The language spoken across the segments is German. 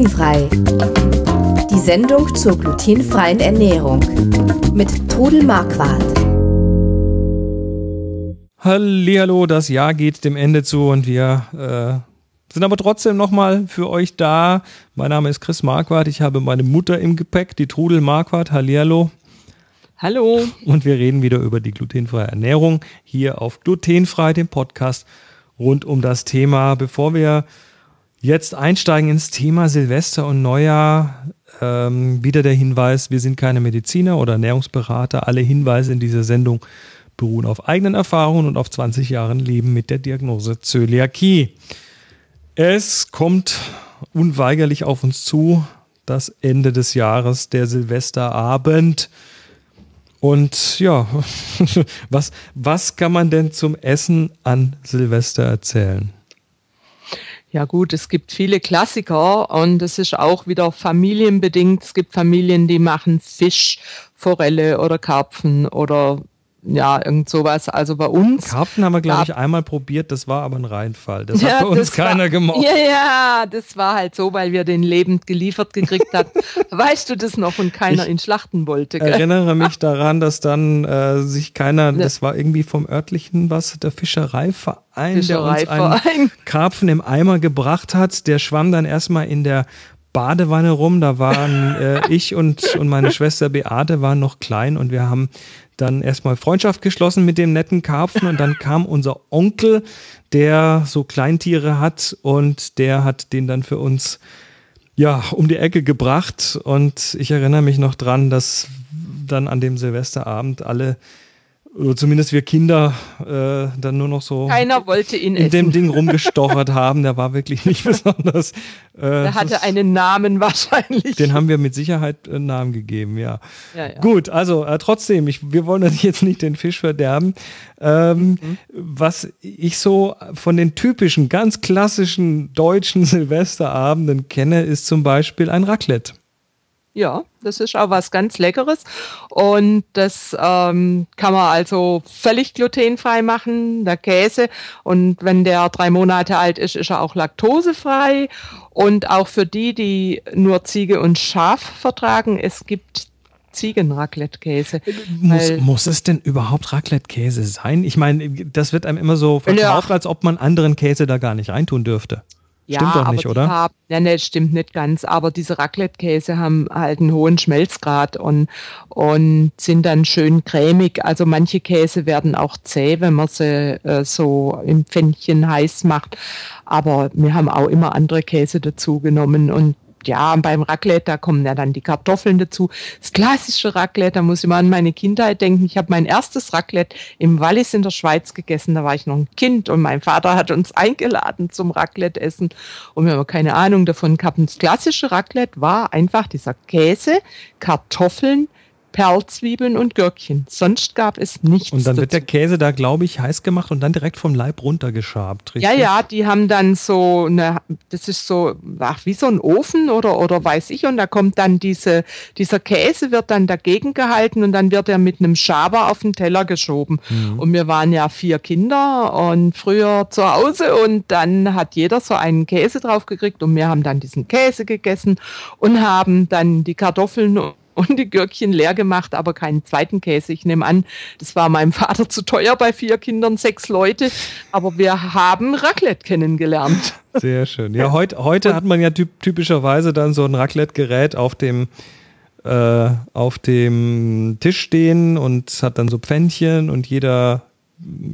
Glutenfrei. Die Sendung zur glutenfreien Ernährung mit Trudel Marquardt. Hallo, das Jahr geht dem Ende zu und wir äh, sind aber trotzdem nochmal für euch da. Mein Name ist Chris Marquardt. Ich habe meine Mutter im Gepäck, die Trudel Marquardt. Hallihallo. Hallo. Und wir reden wieder über die glutenfreie Ernährung hier auf Glutenfrei, dem Podcast rund um das Thema. Bevor wir jetzt einsteigen ins Thema Silvester und Neujahr, ähm, wieder der Hinweis, wir sind keine Mediziner oder Ernährungsberater. Alle Hinweise in dieser Sendung beruhen auf eigenen Erfahrungen und auf 20 Jahren Leben mit der Diagnose Zöliakie. Es kommt unweigerlich auf uns zu, das Ende des Jahres, der Silvesterabend. Und ja, was, was kann man denn zum Essen an Silvester erzählen? Ja gut, es gibt viele Klassiker und es ist auch wieder familienbedingt. Es gibt Familien, die machen Fisch, Forelle oder Karpfen oder ja, irgend sowas. Also bei uns. Karpfen haben wir, glaube ich, einmal probiert, das war aber ein Reinfall. Das ja, hat bei uns keiner war, gemocht. Ja, ja, das war halt so, weil wir den lebend geliefert gekriegt haben. weißt du das noch und keiner ich ihn schlachten wollte? Ich erinnere mich daran, dass dann äh, sich keiner, das war irgendwie vom örtlichen was, der Fischereiverein, Fischereiverein. der uns einen Karpfen im Eimer gebracht hat. Der schwamm dann erstmal in der Badewanne rum. Da waren äh, ich und, und meine Schwester Beate waren noch klein und wir haben dann erstmal Freundschaft geschlossen mit dem netten Karpfen und dann kam unser Onkel, der so Kleintiere hat und der hat den dann für uns ja um die Ecke gebracht. Und ich erinnere mich noch dran, dass dann an dem Silvesterabend alle oder zumindest wir Kinder äh, dann nur noch so Keiner wollte ihn in essen. dem Ding rumgestochert haben. Der war wirklich nicht besonders. Äh, der hatte das, einen Namen wahrscheinlich. Den haben wir mit Sicherheit einen Namen gegeben, ja. ja, ja. Gut, also äh, trotzdem, ich, wir wollen jetzt nicht den Fisch verderben. Ähm, mhm. Was ich so von den typischen, ganz klassischen deutschen Silvesterabenden kenne, ist zum Beispiel ein Raclette. Ja, das ist auch was ganz Leckeres. Und das ähm, kann man also völlig glutenfrei machen, der Käse. Und wenn der drei Monate alt ist, ist er auch laktosefrei. Und auch für die, die nur Ziege und Schaf vertragen, es gibt Ziegen-Raclette-Käse. Muss, muss es denn überhaupt Raclette-Käse sein? Ich meine, das wird einem immer so verkauft, ja. als ob man anderen Käse da gar nicht reintun dürfte. Ja, stimmt doch nicht, oder? Haben, ja, nee, stimmt nicht ganz. Aber diese Raclette-Käse haben halt einen hohen Schmelzgrad und, und sind dann schön cremig. Also manche Käse werden auch zäh, wenn man sie äh, so im Pfännchen heiß macht. Aber wir haben auch immer andere Käse dazu genommen und ja, beim Raclette, da kommen ja dann die Kartoffeln dazu. Das klassische Raclette, da muss ich mal an meine Kindheit denken. Ich habe mein erstes Raclette im Wallis in der Schweiz gegessen. Da war ich noch ein Kind und mein Vater hat uns eingeladen zum Raclette-Essen. Und wir haben keine Ahnung davon gehabt. Das klassische Raclette war einfach dieser Käse, Kartoffeln, Perlzwiebeln und Gürkchen. Sonst gab es nichts. Und dann dazu. wird der Käse da, glaube ich, heiß gemacht und dann direkt vom Leib runtergeschabt, richtig? Ja, ja, die haben dann so eine, das ist so, ach, wie so ein Ofen oder, oder weiß ich, und da kommt dann diese, dieser Käse wird dann dagegen gehalten und dann wird er mit einem Schaber auf den Teller geschoben. Mhm. Und wir waren ja vier Kinder und früher zu Hause und dann hat jeder so einen Käse drauf gekriegt und wir haben dann diesen Käse gegessen und haben dann die Kartoffeln und die Gürkchen leer gemacht, aber keinen zweiten Käse. Ich nehme an, das war meinem Vater zu teuer bei vier Kindern, sechs Leute. Aber wir haben Raclette kennengelernt. Sehr schön. Ja, heut, heute hat man ja typ, typischerweise dann so ein Raclette-Gerät auf dem äh, auf dem Tisch stehen und hat dann so Pfännchen und jeder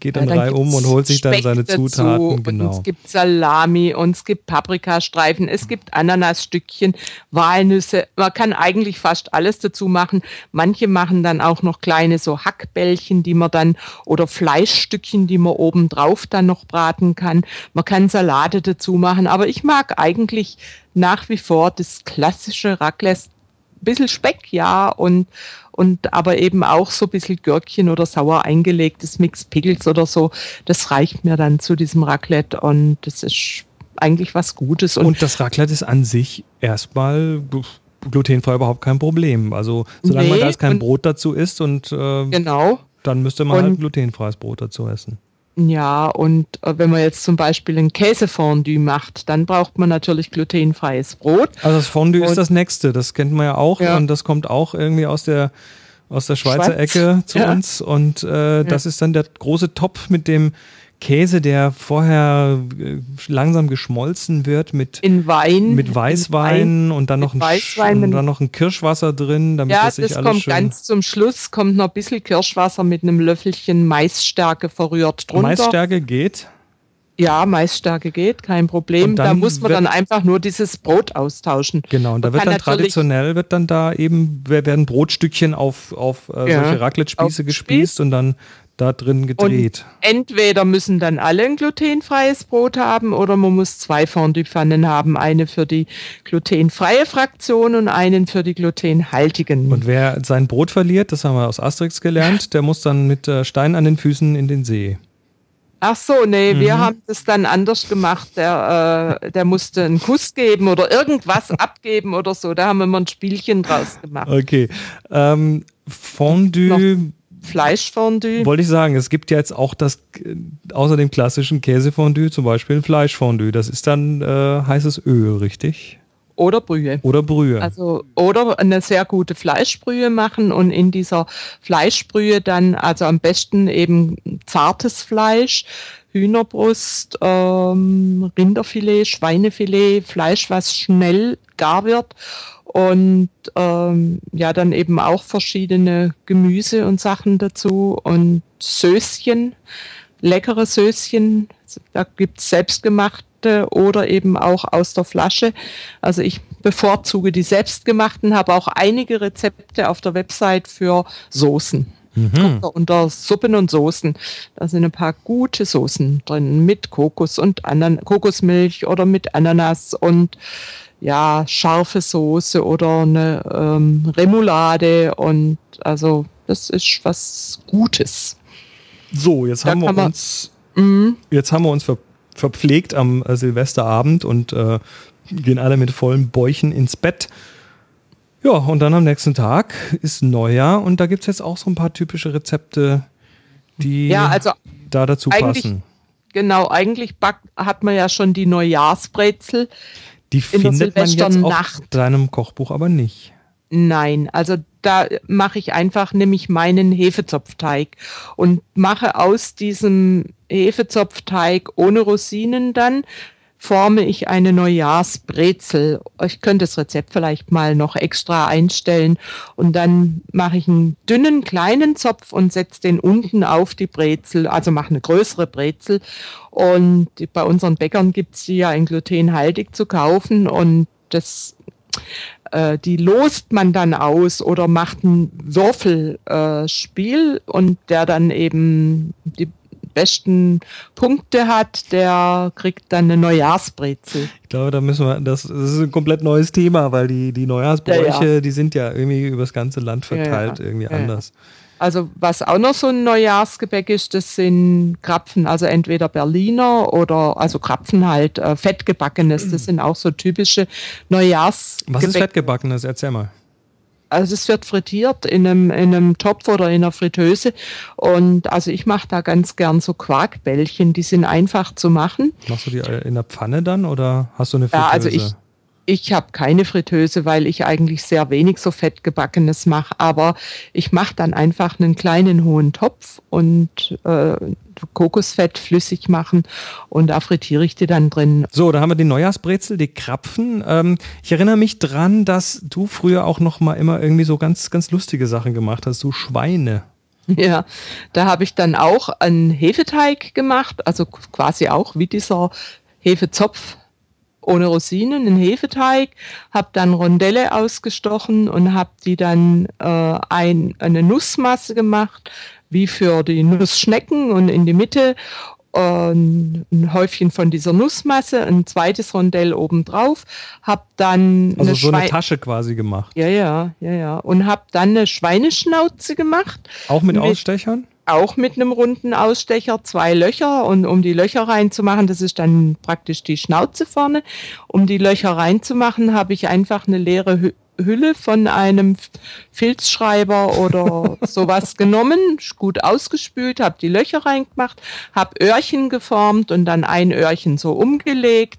geht dann, ja, dann um und holt sich dann seine Zutaten. Genau. es gibt Salami und es gibt Paprikastreifen, es gibt Ananasstückchen, Walnüsse. Man kann eigentlich fast alles dazu machen. Manche machen dann auch noch kleine so Hackbällchen, die man dann oder Fleischstückchen, die man oben drauf dann noch braten kann. Man kann Salate dazu machen, aber ich mag eigentlich nach wie vor das klassische Raclette. Bisschen Speck, ja, und, und aber eben auch so ein bisschen Gürkchen oder sauer eingelegtes Mix Pickles oder so. Das reicht mir dann zu diesem Raclette und das ist eigentlich was Gutes. Und, und das Raclette ist an sich erstmal glutenfrei überhaupt kein Problem. Also solange nee, man da kein Brot dazu isst und äh, genau. dann müsste man und, halt glutenfreies Brot dazu essen. Ja, und äh, wenn man jetzt zum Beispiel ein Käsefondue macht, dann braucht man natürlich glutenfreies Brot. Also das Fondue und, ist das nächste, das kennt man ja auch ja. und das kommt auch irgendwie aus der aus der Schweizer Schweiz. Ecke zu ja. uns und äh, das ist dann der große Topf mit dem Käse, der vorher äh, langsam geschmolzen wird mit in Wein, mit Weißwein Wein, und dann noch ein Weißwein, und dann noch ein Kirschwasser drin, damit ja, das sich das alles kommt schön ganz zum Schluss kommt noch ein bisschen Kirschwasser mit einem Löffelchen Maisstärke verrührt drunter. Maisstärke geht. Ja, Maisstärke geht, kein Problem. Da muss man dann einfach nur dieses Brot austauschen. Genau, und da wird dann traditionell wird dann da eben werden Brotstückchen auf, auf äh, ja, solche Raclette-Spieße gespießt und dann da drin gedreht. Und entweder müssen dann alle ein glutenfreies Brot haben oder man muss zwei Fondue-Pfannen haben. Eine für die glutenfreie Fraktion und einen für die glutenhaltigen. Und wer sein Brot verliert, das haben wir aus Asterix gelernt, der muss dann mit äh, Stein an den Füßen in den See. Ach so, nee, mhm. wir haben das dann anders gemacht. Der, äh, der musste einen Kuss geben oder irgendwas abgeben oder so. Da haben wir mal ein Spielchen draus gemacht. Okay. Ähm, Fondue Fleischfondue. Wollte ich sagen, es gibt ja jetzt auch das, außer dem klassischen Käsefondue, zum Beispiel ein Fleischfondue. Das ist dann äh, heißes Öl, richtig? Oder Brühe. Oder Brühe. Also, oder eine sehr gute Fleischbrühe machen und in dieser Fleischbrühe dann, also am besten eben zartes Fleisch, Hühnerbrust, ähm, Rinderfilet, Schweinefilet, Fleisch, was schnell gar wird und ähm, ja, dann eben auch verschiedene Gemüse und Sachen dazu und Söschen, leckere Söschen. Da gibt's selbstgemachte oder eben auch aus der Flasche. Also ich bevorzuge die selbstgemachten, habe auch einige Rezepte auf der Website für Soßen. Mhm. Unter Suppen und Soßen. Da sind ein paar gute Soßen drin mit Kokos und Anan Kokosmilch oder mit Ananas und ja, scharfe Soße oder eine ähm, Remoulade und also das ist was Gutes. So, jetzt da haben wir uns mhm. jetzt haben wir uns ver verpflegt am äh, Silvesterabend und äh, gehen alle mit vollen Bäuchen ins Bett. Ja, und dann am nächsten Tag ist Neujahr und da gibt es jetzt auch so ein paar typische Rezepte, die ja, also da dazu passen. Genau, eigentlich backt, hat man ja schon die Neujahrsbrezel. Die findet man jetzt auf deinem Kochbuch aber nicht. Nein, also da mache ich einfach nämlich meinen Hefezopfteig und mache aus diesem Hefezopfteig ohne Rosinen dann forme ich eine Neujahrsbrezel. Ich könnte das Rezept vielleicht mal noch extra einstellen und dann mache ich einen dünnen kleinen Zopf und setze den unten auf die Brezel, also mache eine größere Brezel und bei unseren Bäckern gibt es die ja in glutenhaltig zu kaufen und das äh, die lost man dann aus oder macht ein Würfelspiel äh, und der dann eben die besten Punkte hat, der kriegt dann eine Neujahrsbrezel. Ich glaube, da müssen wir, das, das ist ein komplett neues Thema, weil die, die Neujahrsbräuche, ja, ja. die sind ja irgendwie übers ganze Land verteilt, ja, irgendwie anders. Also was auch noch so ein Neujahrsgebäck ist, das sind Krapfen, also entweder Berliner oder also Krapfen halt äh, fettgebackenes. Das sind auch so typische Neujahrsgebäck. Was ist fettgebackenes? Erzähl mal. Also es wird frittiert in einem, in einem Topf oder in einer Fritteuse. Und also ich mache da ganz gern so Quarkbällchen, die sind einfach zu machen. Machst du die in der Pfanne dann oder hast du eine Fritteuse? Ja, also ich, ich habe keine Fritteuse, weil ich eigentlich sehr wenig so fettgebackenes mache. Aber ich mache dann einfach einen kleinen hohen Topf und äh, Kokosfett flüssig machen und da frittiere ich die dann drin. So, da haben wir die Neujahrsbrezel, die Krapfen. Ähm, ich erinnere mich dran, dass du früher auch noch mal immer irgendwie so ganz, ganz lustige Sachen gemacht hast, so Schweine. Ja, da habe ich dann auch einen Hefeteig gemacht, also quasi auch wie dieser Hefezopf ohne Rosinen, einen Hefeteig, habe dann Rondelle ausgestochen und habe die dann äh, ein, eine Nussmasse gemacht, wie für die Nussschnecken und in die Mitte ein Häufchen von dieser Nussmasse, ein zweites Rondell obendrauf, habe dann also eine so eine Tasche quasi gemacht. Ja, ja, ja, ja und habe dann eine Schweineschnauze gemacht. Auch mit, mit Ausstechern? Auch mit einem runden Ausstecher, zwei Löcher und um die Löcher reinzumachen, das ist dann praktisch die Schnauze vorne. Um die Löcher reinzumachen, habe ich einfach eine leere Hülle von einem Filzschreiber oder sowas genommen, gut ausgespült, habe die Löcher reingemacht, habe Öhrchen geformt und dann ein Öhrchen so umgelegt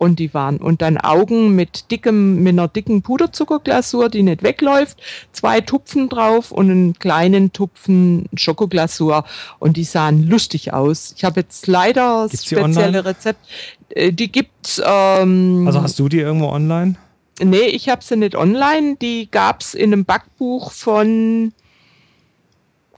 und die waren und dann Augen mit dickem mit einer dicken Puderzuckerglasur, die nicht wegläuft, zwei Tupfen drauf und einen kleinen Tupfen Schokoglasur und die sahen lustig aus. Ich habe jetzt leider Gibt's spezielle? Rezept, äh, die gibt's ähm, Also hast du die irgendwo online? Nee, ich habe sie nicht online. Die gab's in einem Backbuch von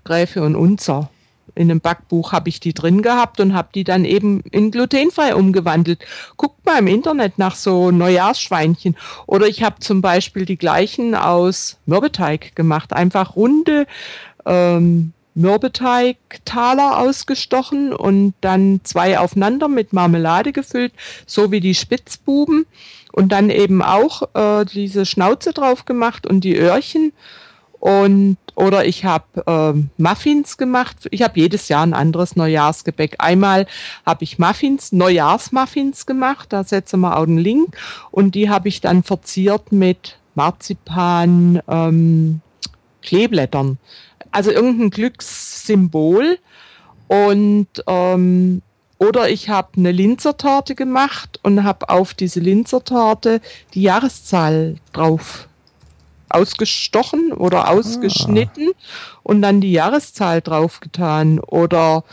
Gräfe und Unzer. In einem Backbuch habe ich die drin gehabt und habe die dann eben in glutenfrei umgewandelt. Guckt mal im Internet nach so Neujahrsschweinchen. Oder ich habe zum Beispiel die gleichen aus Mürbeteig gemacht. Einfach runde ähm, Mürbeteigtaler ausgestochen und dann zwei aufeinander mit Marmelade gefüllt, so wie die Spitzbuben. Und dann eben auch äh, diese Schnauze drauf gemacht und die Öhrchen. Und oder ich habe äh, Muffins gemacht. Ich habe jedes Jahr ein anderes Neujahrsgebäck. Einmal habe ich Muffins, Neujahrsmuffins gemacht. Da setzen wir auch einen Link. Und die habe ich dann verziert mit Marzipan, ähm, Kleeblättern. Also irgendein Glückssymbol. Und ähm, oder ich habe eine Linzertorte gemacht und habe auf diese Linzertorte die Jahreszahl drauf ausgestochen oder ausgeschnitten und dann die Jahreszahl draufgetan. Oder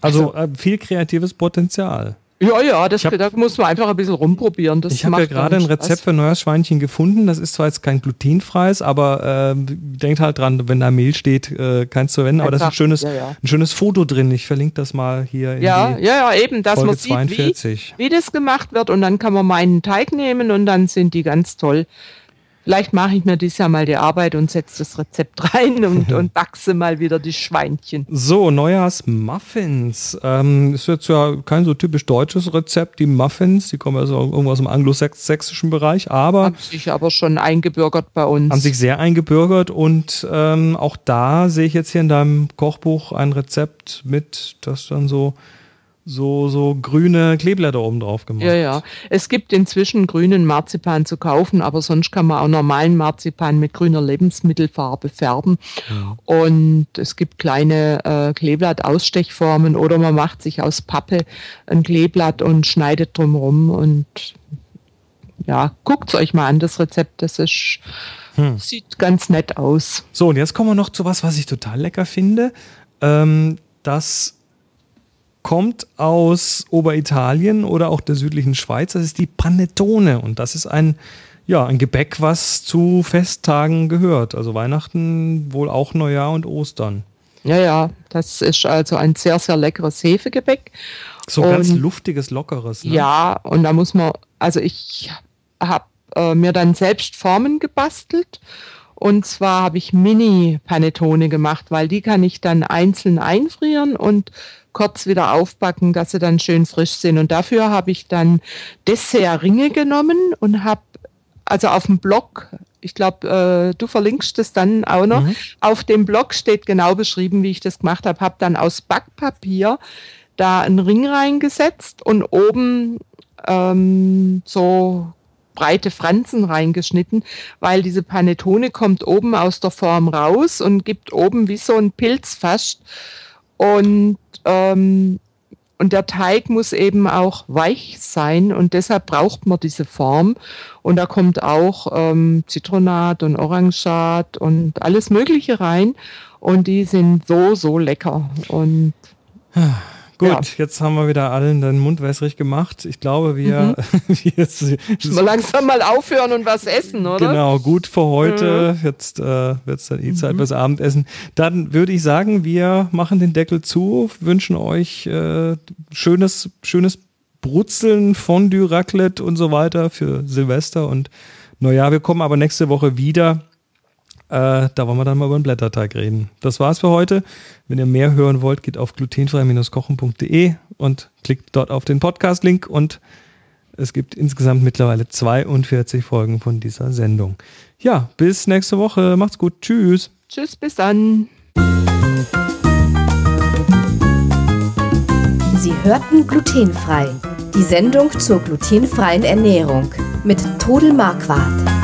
Also, äh, viel kreatives Potenzial. ja, ja, das hab- da muss man einfach ein bisschen rumprobieren. Das Ich habe ja gerade ein. Rezept für Neujahrsschweinchen gefunden. Das ist zwar jetzt kein glutenfreies, aber äh, denkt halt dran, wenn da Mehl steht, äh, keins zu verwenden. Aber da ist ein schönes, ja, ja. ein schönes Foto drin. Ich verlinke das mal hier in Ja, die ja, ja, eben, dass Folge man sieht, wie, 42. wie das gemacht wird und dann kann man meinen Teig nehmen und dann sind die ganz toll. Vielleicht mache ich mir dieses Jahr mal die Arbeit und setze das Rezept rein und, und wachse mal wieder die Schweinchen. So, Neujahrsmuffins. Ähm, ist jetzt ja kein so typisch deutsches Rezept. Die Muffins, die kommen also irgendwo aus dem anglosächsischen Bereich, aber Hat sich aber schon eingebürgert bei uns. haben sich sehr eingebürgert und ähm, auch da sehe ich jetzt hier in deinem Kochbuch ein Rezept mit, das dann so so so grüne Kleeblätter oben drauf gemacht. Ja, ja. Es gibt inzwischen grünen Marzipan zu kaufen, aber sonst kann man auch normalen Marzipan mit grüner Lebensmittelfarbe färben. Und es gibt kleine äh, Kleeblatt-Ausstechformen oder man macht sich aus Pappe ein Kleeblatt und schneidet drumrum und ja, guckt euch mal an, das Rezept, das ist, sieht ganz nett aus. So, und jetzt kommen wir noch zu was, was ich total lecker finde. Ähm, das kommt aus Oberitalien oder auch der südlichen Schweiz. Das ist die Panettone. Und das ist ein, ja, ein Gebäck, was zu Festtagen gehört. Also Weihnachten, wohl auch Neujahr und Ostern. Ja, ja, das ist also ein sehr, sehr leckeres Hefegebäck. So ganz Und- luftiges, lockeres. Ne? Ja, und da muss man, also ich habe äh, mir dann selbst Formen gebastelt. Und zwar habe ich Mini-Panettone gemacht, weil die kann ich dann einzeln einfrieren und kurz wieder aufbacken, dass sie dann schön frisch sind. Und dafür habe ich dann Dessertringe genommen und habe also auf dem Blog, ich glaube, äh, du verlinkst es dann auch noch, auf dem Blog steht genau beschrieben, wie ich das gemacht habe, habe dann aus Backpapier da einen Ring reingesetzt und oben ähm, so breite Franzen reingeschnitten, weil diese Panettone kommt oben aus der Form raus und gibt oben wie so ein Pilz fast. Und, ähm, und der Teig muss eben auch weich sein und deshalb braucht man diese Form. Und da kommt auch ähm, Zitronat und Orangat und alles Mögliche rein. Und die sind so, so lecker. Und Gut, Ja. jetzt haben wir wieder allen den Mund wässrig gemacht. Ich glaube, wir, wir mal langsam mal aufhören und was essen, oder? Genau, gut für heute. Jetzt äh, wird es dann eh Zeit fürs Abendessen. Dann würde ich sagen, wir machen den Deckel zu, wünschen euch äh, schönes, schönes Brutzeln, Fondue, Raclette und so weiter für Silvester und Neujahr. Wir kommen aber nächste Woche wieder. Äh, da wollen wir dann mal über den Blätterteig reden. Das war's für heute. Wenn ihr mehr hören wollt, geht auf glutenfrei-kochen.de und klickt dort auf den Podcast-Link und es gibt insgesamt mittlerweile 42 Folgen von dieser Sendung. Ja, bis nächste Woche. Macht's gut. Tschüss. Tschüss, bis dann. Sie hörten glutenfrei. Die Sendung zur glutenfreien Ernährung mit Todel Marquardt.